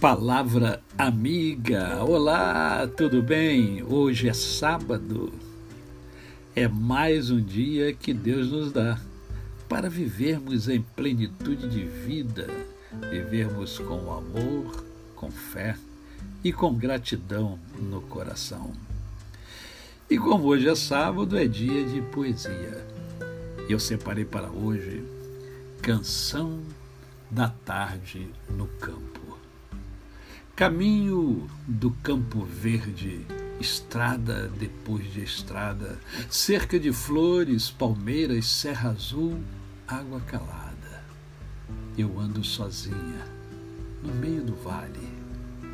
Palavra amiga, olá, tudo bem? Hoje é sábado, é mais um dia que Deus nos dá para vivermos em plenitude de vida, vivermos com amor, com fé e com gratidão no coração. E como hoje é sábado, é dia de poesia. Eu separei para hoje Canção da Tarde no Campo. Caminho do Campo Verde, estrada depois de estrada, cerca de flores, palmeiras, serra azul, água calada. Eu ando sozinha, no meio do vale,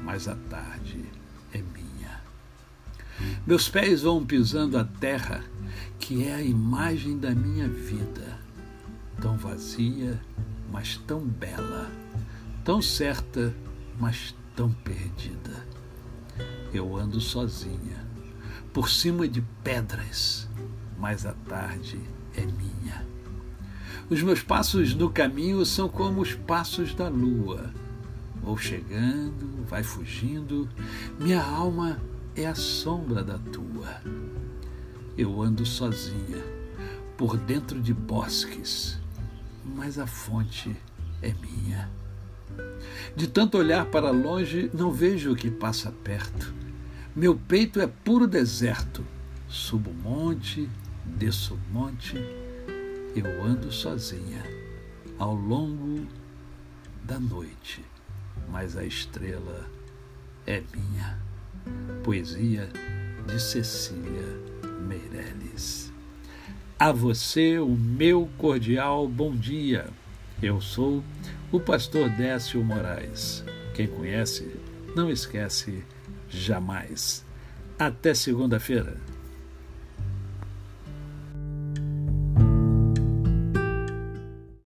mas a tarde é minha. Meus pés vão pisando a terra, que é a imagem da minha vida tão vazia, mas tão bela, tão certa, mas tão perdida. Eu ando sozinha, por cima de pedras, mas a tarde é minha. Os meus passos no caminho são como os passos da lua. Vou chegando, vai fugindo, minha alma é a sombra da tua. Eu ando sozinha, por dentro de bosques, mas a fonte é minha. De tanto olhar para longe, não vejo o que passa perto. Meu peito é puro deserto. Subo monte, desço monte, eu ando sozinha ao longo da noite, mas a estrela é minha. Poesia de Cecília Meirelles. A você o meu cordial bom dia. Eu sou o pastor Décio Moraes. Quem conhece, não esquece jamais. Até segunda-feira.